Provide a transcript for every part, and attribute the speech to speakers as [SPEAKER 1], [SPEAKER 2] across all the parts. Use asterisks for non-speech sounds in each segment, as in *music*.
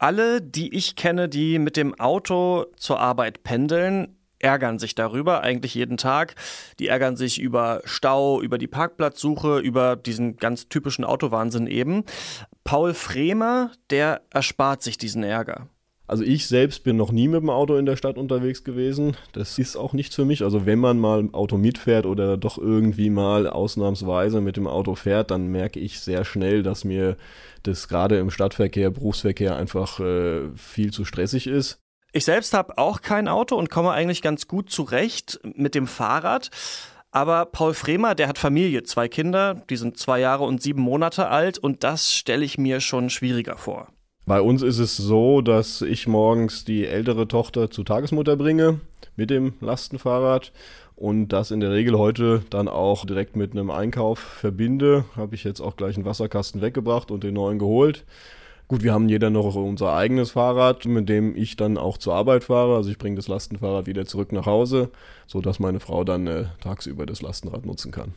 [SPEAKER 1] Alle, die ich kenne, die mit dem Auto zur Arbeit pendeln, ärgern sich darüber, eigentlich jeden Tag. Die ärgern sich über Stau, über die Parkplatzsuche, über diesen ganz typischen Autowahnsinn eben. Paul Fremer, der erspart sich diesen Ärger.
[SPEAKER 2] Also ich selbst bin noch nie mit dem Auto in der Stadt unterwegs gewesen. Das ist auch nichts für mich. Also wenn man mal Auto mitfährt oder doch irgendwie mal ausnahmsweise mit dem Auto fährt, dann merke ich sehr schnell, dass mir das gerade im Stadtverkehr, Berufsverkehr einfach äh, viel zu stressig ist.
[SPEAKER 1] Ich selbst habe auch kein Auto und komme eigentlich ganz gut zurecht mit dem Fahrrad. Aber Paul Fremer, der hat Familie, zwei Kinder, die sind zwei Jahre und sieben Monate alt und das stelle ich mir schon schwieriger vor.
[SPEAKER 2] Bei uns ist es so, dass ich morgens die ältere Tochter zur Tagesmutter bringe mit dem Lastenfahrrad und das in der Regel heute dann auch direkt mit einem Einkauf verbinde. Habe ich jetzt auch gleich einen Wasserkasten weggebracht und den neuen geholt. Gut, wir haben jeder noch unser eigenes Fahrrad, mit dem ich dann auch zur Arbeit fahre. Also ich bringe das Lastenfahrrad wieder zurück nach Hause, sodass meine Frau dann äh, tagsüber das Lastenrad nutzen kann.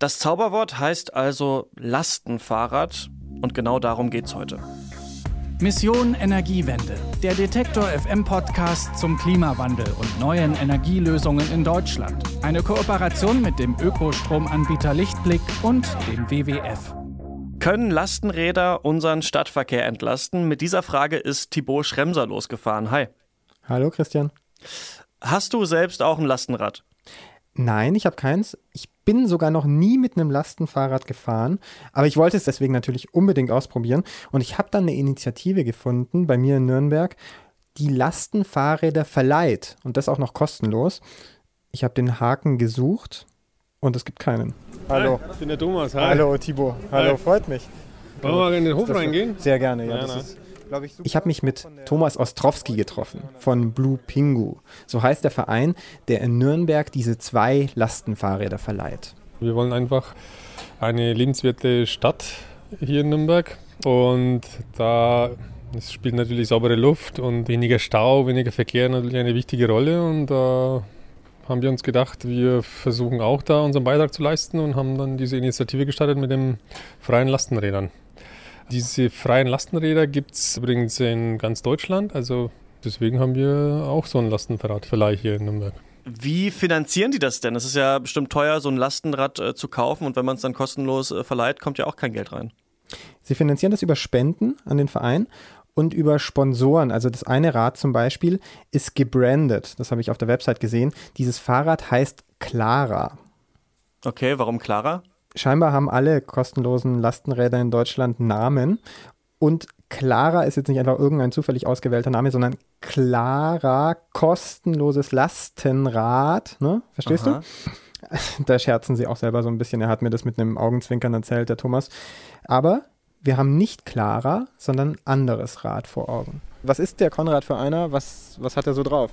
[SPEAKER 1] Das Zauberwort heißt also Lastenfahrrad und genau darum geht's heute.
[SPEAKER 3] Mission Energiewende, der Detektor FM Podcast zum Klimawandel und neuen Energielösungen in Deutschland. Eine Kooperation mit dem Ökostromanbieter Lichtblick und dem WWF.
[SPEAKER 1] Können Lastenräder unseren Stadtverkehr entlasten? Mit dieser Frage ist Thibaut Schremser losgefahren. Hi.
[SPEAKER 4] Hallo Christian.
[SPEAKER 1] Hast du selbst auch ein Lastenrad?
[SPEAKER 4] Nein, ich habe keins. Ich bin sogar noch nie mit einem Lastenfahrrad gefahren, aber ich wollte es deswegen natürlich unbedingt ausprobieren. Und ich habe dann eine Initiative gefunden bei mir in Nürnberg, die Lastenfahrräder verleiht und das auch noch kostenlos. Ich habe den Haken gesucht und es gibt keinen.
[SPEAKER 5] Hallo. Hi, ich bin der Thomas. Hi.
[SPEAKER 4] Hallo, Thibaut. Hallo, Hi. freut mich.
[SPEAKER 5] Wollen wir mal in den Hof reingehen?
[SPEAKER 4] Sehr gerne, ja. ja ist, ich, ich habe mich mit Thomas Ostrowski getroffen von Blue Pingu. So heißt der Verein, der in Nürnberg diese zwei Lastenfahrräder verleiht.
[SPEAKER 5] Wir wollen einfach eine lebenswerte Stadt hier in Nürnberg und da spielt natürlich saubere Luft und weniger Stau, weniger Verkehr natürlich eine wichtige Rolle und da haben wir uns gedacht, wir versuchen auch da unseren Beitrag zu leisten und haben dann diese Initiative gestartet mit den freien Lastenrädern. Diese freien Lastenräder gibt es übrigens in ganz Deutschland, also deswegen haben wir auch so einen Lastenradverleih hier in Nürnberg.
[SPEAKER 1] Wie finanzieren die das denn? Es ist ja bestimmt teuer, so ein Lastenrad äh, zu kaufen und wenn man es dann kostenlos äh, verleiht, kommt ja auch kein Geld rein.
[SPEAKER 4] Sie finanzieren das über Spenden an den Verein und über Sponsoren. Also das eine Rad zum Beispiel ist gebrandet. Das habe ich auf der Website gesehen. Dieses Fahrrad heißt Clara.
[SPEAKER 1] Okay, warum Clara?
[SPEAKER 4] Scheinbar haben alle kostenlosen Lastenräder in Deutschland Namen. Und Clara ist jetzt nicht einfach irgendein zufällig ausgewählter Name, sondern Clara, kostenloses Lastenrad. Ne? Verstehst Aha. du? *laughs* Da scherzen sie auch selber so ein bisschen. Er hat mir das mit einem Augenzwinkern erzählt, der Thomas. Aber wir haben nicht Clara, sondern ein anderes Rad vor Augen. Was ist der Konrad für einer? Was, was hat er so drauf?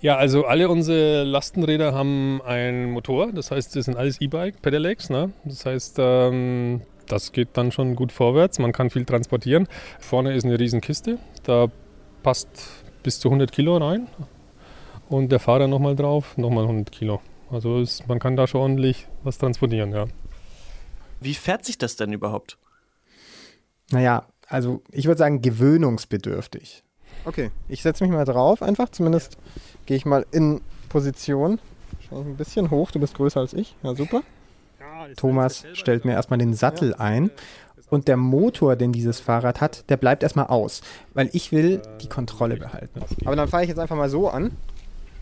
[SPEAKER 5] Ja, also alle unsere Lastenräder haben einen Motor, das heißt, das sind alles E-Bike, Pedelecs. Ne? Das heißt, ähm, das geht dann schon gut vorwärts, man kann viel transportieren. Vorne ist eine Riesenkiste, da passt bis zu 100 Kilo rein und der Fahrer nochmal drauf, nochmal 100 Kilo. Also ist, man kann da schon ordentlich was transportieren, ja.
[SPEAKER 1] Wie fährt sich das denn überhaupt?
[SPEAKER 4] Naja, also ich würde sagen gewöhnungsbedürftig. Okay, ich setze mich mal drauf einfach. Zumindest gehe ich mal in Position. Wahrscheinlich ein bisschen hoch, du bist größer als ich. Ja, super. Thomas stellt mir erstmal den Sattel ein. Und der Motor, den dieses Fahrrad hat, der bleibt erstmal aus, weil ich will die Kontrolle behalten. Aber dann fahre ich jetzt einfach mal so an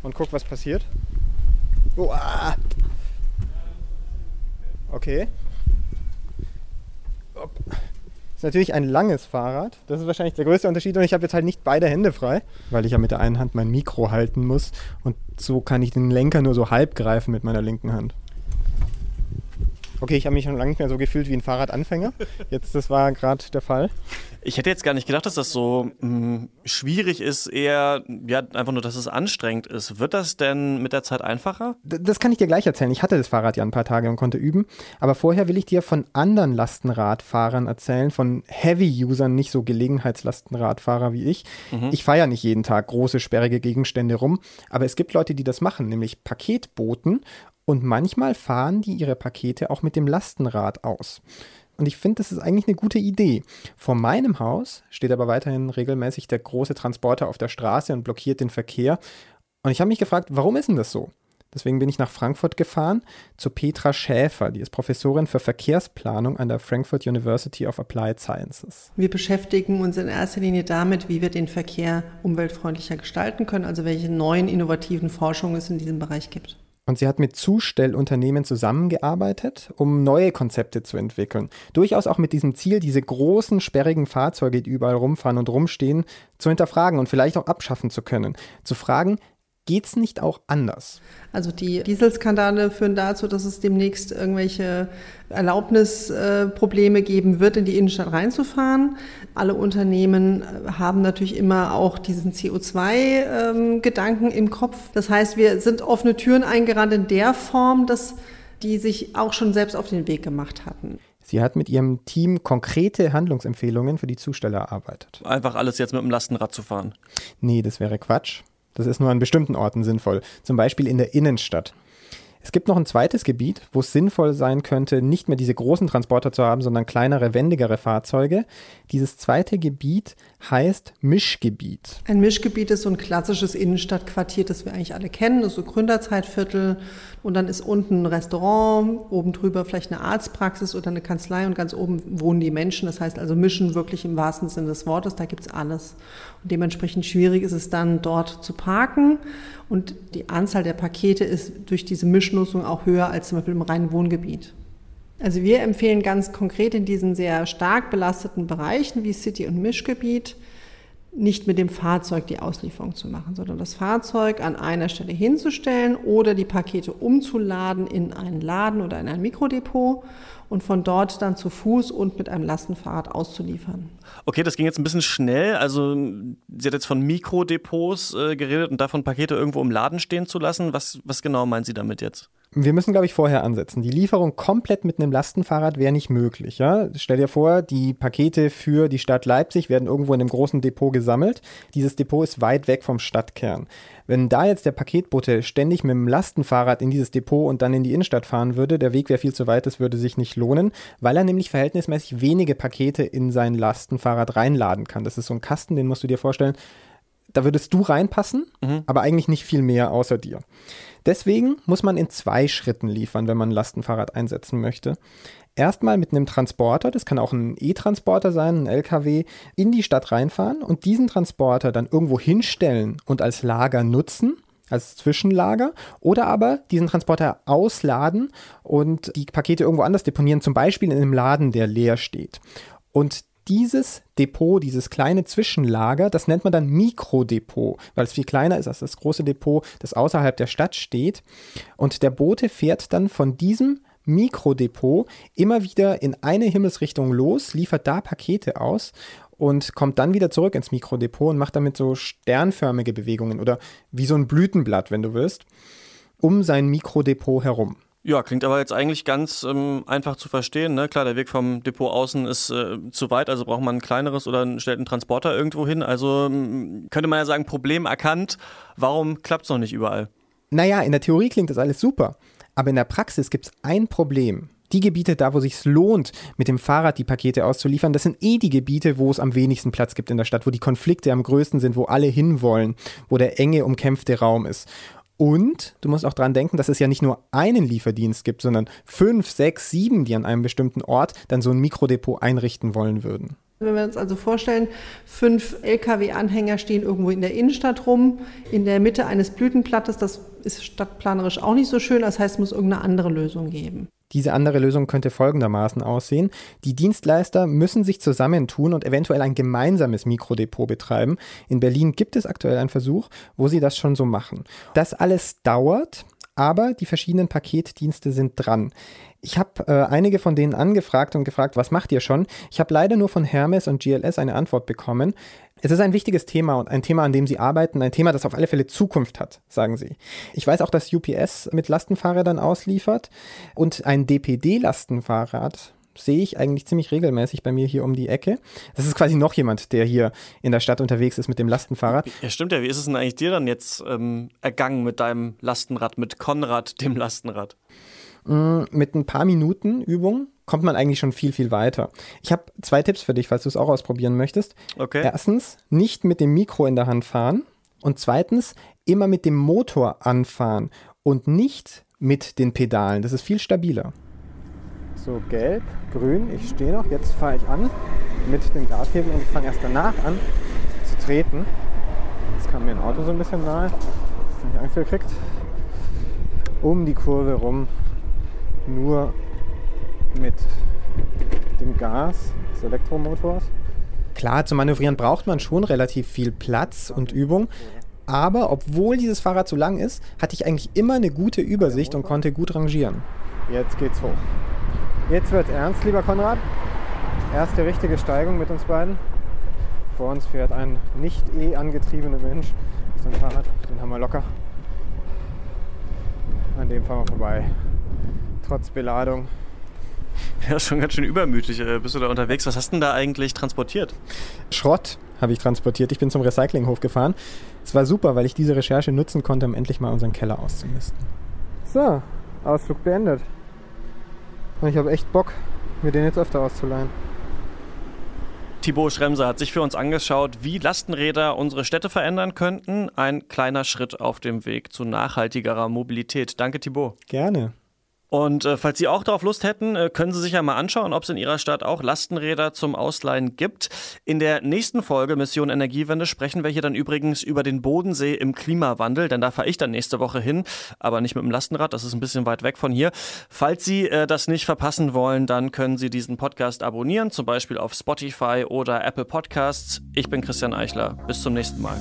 [SPEAKER 4] und guck, was passiert. Oh, ah. Okay. Natürlich ein langes Fahrrad. Das ist wahrscheinlich der größte Unterschied. Und ich habe jetzt halt nicht beide Hände frei, weil ich ja mit der einen Hand mein Mikro halten muss. Und so kann ich den Lenker nur so halb greifen mit meiner linken Hand. Okay, ich habe mich schon lange nicht mehr so gefühlt wie ein Fahrradanfänger. Jetzt, das war gerade der Fall.
[SPEAKER 1] Ich hätte jetzt gar nicht gedacht, dass das so mh, hm, schwierig ist, eher ja, einfach nur, dass es anstrengend ist. Wird das denn mit der Zeit einfacher?
[SPEAKER 4] D das kann ich dir gleich erzählen. Ich hatte das Fahrrad ja ein paar Tage und konnte üben. Aber vorher will ich dir von anderen Lastenradfahrern erzählen, von Heavy-Usern, nicht so Gelegenheitslastenradfahrer wie ich. Mhm. Ich fahre ja nicht jeden Tag große, sperrige Gegenstände rum. Aber es gibt Leute, die das machen, nämlich Paketboten und manchmal fahren die ihre Pakete auch mit dem Lastenrad aus. und ich finde, das ist eigentlich eine gute Idee. Vor meinem Haus steht aber weiterhin regelmäßig der große Transporter auf der Straße und blockiert den Verkehr. Und ich habe mich gefragt, warum ist denn das so? Deswegen bin ich nach Frankfurt gefahren zu Petra Schäfer, die ist Professorin für Verkehrsplanung an der Frankfurt University of Applied Sciences.
[SPEAKER 6] Wir beschäftigen uns in erster Linie damit, wie wir den Verkehr umweltfreundlicher gestalten können, also welche neuen innovativen Forschungen es in diesem Bereich gibt.
[SPEAKER 4] Und sie hat mit Zustellunternehmen zusammengearbeitet, um neue Konzepte zu entwickeln. Durchaus auch mit diesem Ziel, diese großen, sperrigen Fahrzeuge, die überall rumfahren und rumstehen, zu hinterfragen und vielleicht auch abschaffen zu können. Zu fragen, Geht es nicht auch anders?
[SPEAKER 6] Also die Dieselskandale führen dazu, dass es demnächst irgendwelche Erlaubnisprobleme geben wird, in die Innenstadt reinzufahren. Alle Unternehmen haben natürlich immer auch diesen CO2-Gedanken im Kopf. Das heißt, wir sind offene Türen eingerannt in der Form, dass die sich auch schon selbst auf den Weg gemacht hatten.
[SPEAKER 4] Sie hat mit ihrem Team konkrete Handlungsempfehlungen für die Zusteller erarbeitet.
[SPEAKER 1] Einfach alles jetzt mit dem Lastenrad zu fahren.
[SPEAKER 4] Nee, das wäre Quatsch. Das ist nur an bestimmten Orten sinnvoll, zum Beispiel in der Innenstadt. Es gibt noch ein zweites Gebiet, wo es sinnvoll sein könnte, nicht mehr diese großen Transporter zu haben, sondern kleinere, wendigere Fahrzeuge. Dieses zweite Gebiet heißt Mischgebiet.
[SPEAKER 6] Ein Mischgebiet ist so ein klassisches Innenstadtquartier, das wir eigentlich alle kennen. Das ist so Gründerzeitviertel. Und dann ist unten ein Restaurant, oben drüber vielleicht eine Arztpraxis oder eine Kanzlei und ganz oben wohnen die Menschen. Das heißt also mischen wirklich im wahrsten Sinne des Wortes. Da gibt es alles. Und dementsprechend schwierig ist es dann, dort zu parken. Und die Anzahl der Pakete ist durch diese Mischnutzung auch höher als zum Beispiel im reinen Wohngebiet. Also wir empfehlen ganz konkret in diesen sehr stark belasteten Bereichen wie City- und Mischgebiet nicht mit dem Fahrzeug die Auslieferung zu machen, sondern das Fahrzeug an einer Stelle hinzustellen oder die Pakete umzuladen in einen Laden oder in ein Mikrodepot und von dort dann zu Fuß und mit einem Lastenfahrrad auszuliefern.
[SPEAKER 1] Okay, das ging jetzt ein bisschen schnell. Also sie hat jetzt von Mikrodepots äh, geredet und davon Pakete irgendwo im Laden stehen zu lassen. Was, was genau meint sie damit jetzt?
[SPEAKER 4] Wir müssen, glaube ich, vorher ansetzen. Die Lieferung komplett mit einem Lastenfahrrad wäre nicht möglich. Ja? Stell dir vor, die Pakete für die Stadt Leipzig werden irgendwo in einem großen Depot gesammelt. Dieses Depot ist weit weg vom Stadtkern. Wenn da jetzt der Paketbote ständig mit dem Lastenfahrrad in dieses Depot und dann in die Innenstadt fahren würde, der Weg wäre viel zu weit, das würde sich nicht lohnen, weil er nämlich verhältnismäßig wenige Pakete in sein Lastenfahrrad reinladen kann. Das ist so ein Kasten, den musst du dir vorstellen. Da würdest du reinpassen, mhm. aber eigentlich nicht viel mehr außer dir. Deswegen muss man in zwei Schritten liefern, wenn man ein Lastenfahrrad einsetzen möchte. Erstmal mit einem Transporter, das kann auch ein E-Transporter sein, ein LKW, in die Stadt reinfahren und diesen Transporter dann irgendwo hinstellen und als Lager nutzen als Zwischenlager oder aber diesen Transporter ausladen und die Pakete irgendwo anders deponieren, zum Beispiel in einem Laden, der leer steht. Und dieses Depot, dieses kleine Zwischenlager, das nennt man dann Mikrodepot, weil es viel kleiner ist als das große Depot, das außerhalb der Stadt steht. Und der Bote fährt dann von diesem Mikrodepot immer wieder in eine Himmelsrichtung los, liefert da Pakete aus und kommt dann wieder zurück ins Mikrodepot und macht damit so sternförmige Bewegungen oder wie so ein Blütenblatt, wenn du willst, um sein Mikrodepot herum.
[SPEAKER 1] Ja, klingt aber jetzt eigentlich ganz ähm, einfach zu verstehen. Ne? Klar, der Weg vom Depot außen ist äh, zu weit, also braucht man ein kleineres oder einen, stellt einen Transporter irgendwo hin. Also könnte man ja sagen, Problem erkannt. Warum klappt es noch nicht überall?
[SPEAKER 4] Naja, in der Theorie klingt das alles super, aber in der Praxis gibt es ein Problem. Die Gebiete da, wo sich lohnt, mit dem Fahrrad die Pakete auszuliefern, das sind eh die Gebiete, wo es am wenigsten Platz gibt in der Stadt, wo die Konflikte am größten sind, wo alle hinwollen, wo der enge, umkämpfte Raum ist. Und du musst auch daran denken, dass es ja nicht nur einen Lieferdienst gibt, sondern fünf, sechs, sieben, die an einem bestimmten Ort dann so ein Mikrodepot einrichten wollen würden.
[SPEAKER 6] Wenn wir uns also vorstellen, fünf Lkw-Anhänger stehen irgendwo in der Innenstadt rum, in der Mitte eines Blütenplattes, das ist stadtplanerisch auch nicht so schön, das heißt, es muss irgendeine andere Lösung geben.
[SPEAKER 4] Diese andere Lösung könnte folgendermaßen aussehen. Die Dienstleister müssen sich zusammentun und eventuell ein gemeinsames Mikrodepot betreiben. In Berlin gibt es aktuell einen Versuch, wo sie das schon so machen. Das alles dauert, aber die verschiedenen Paketdienste sind dran. Ich habe äh, einige von denen angefragt und gefragt, was macht ihr schon? Ich habe leider nur von Hermes und GLS eine Antwort bekommen. Es ist ein wichtiges Thema und ein Thema, an dem Sie arbeiten, ein Thema, das auf alle Fälle Zukunft hat, sagen Sie. Ich weiß auch, dass UPS mit Lastenfahrrädern ausliefert und ein DPD-Lastenfahrrad sehe ich eigentlich ziemlich regelmäßig bei mir hier um die Ecke. Das ist quasi noch jemand, der hier in der Stadt unterwegs ist mit dem Lastenfahrrad.
[SPEAKER 1] Ja, stimmt ja. Wie ist es denn eigentlich dir dann jetzt ähm, ergangen mit deinem Lastenrad, mit Konrad, dem Lastenrad?
[SPEAKER 4] Mm, mit ein paar Minuten Übung kommt man eigentlich schon viel, viel weiter. Ich habe zwei Tipps für dich, falls du es auch ausprobieren möchtest.
[SPEAKER 1] Okay.
[SPEAKER 4] Erstens, nicht mit dem Mikro in der Hand fahren. Und zweitens, immer mit dem Motor anfahren und nicht mit den Pedalen. Das ist viel stabiler. So, gelb, grün, ich stehe noch. Jetzt fahre ich an mit dem Gashebel und ich fange erst danach an zu treten. Jetzt kam mir ein Auto so ein bisschen nahe. Jetzt habe ich Angst gekriegt. Um die Kurve rum. Nur mit dem Gas des Elektromotors. Klar, zum Manövrieren braucht man schon relativ viel Platz und Übung. Aber obwohl dieses Fahrrad so lang ist, hatte ich eigentlich immer eine gute Übersicht und konnte gut rangieren. Jetzt geht's hoch. Jetzt wird's ernst, lieber Konrad. Erste richtige Steigung mit uns beiden. Vor uns fährt ein nicht eh angetriebener Mensch auf seinem Fahrrad. Den haben wir locker. An dem fahren wir vorbei. Trotz Beladung. *laughs*
[SPEAKER 1] Ja, schon ganz schön übermütig. Äh, bist du da unterwegs? Was hast du denn da eigentlich transportiert?
[SPEAKER 4] Schrott habe ich transportiert. Ich bin zum Recyclinghof gefahren. Es war super, weil ich diese Recherche nutzen konnte, um endlich mal unseren Keller auszumisten. So, Ausflug beendet. Und ich habe echt Bock, mir den jetzt öfter auszuleihen.
[SPEAKER 1] Thibaut Schremser hat sich für uns angeschaut, wie Lastenräder unsere Städte verändern könnten. Ein kleiner Schritt auf dem Weg zu nachhaltigerer Mobilität. Danke, Thibaut.
[SPEAKER 4] Gerne.
[SPEAKER 1] Und äh, falls Sie auch darauf Lust hätten, äh, können Sie sich ja mal anschauen, ob es in Ihrer Stadt auch Lastenräder zum Ausleihen gibt. In der nächsten Folge Mission Energiewende sprechen wir hier dann übrigens über den Bodensee im Klimawandel, denn da fahre ich dann nächste Woche hin, aber nicht mit dem Lastenrad, das ist ein bisschen weit weg von hier. Falls Sie äh, das nicht verpassen wollen, dann können Sie diesen Podcast abonnieren, zum Beispiel auf Spotify oder Apple Podcasts. Ich bin Christian Eichler. Bis zum nächsten Mal.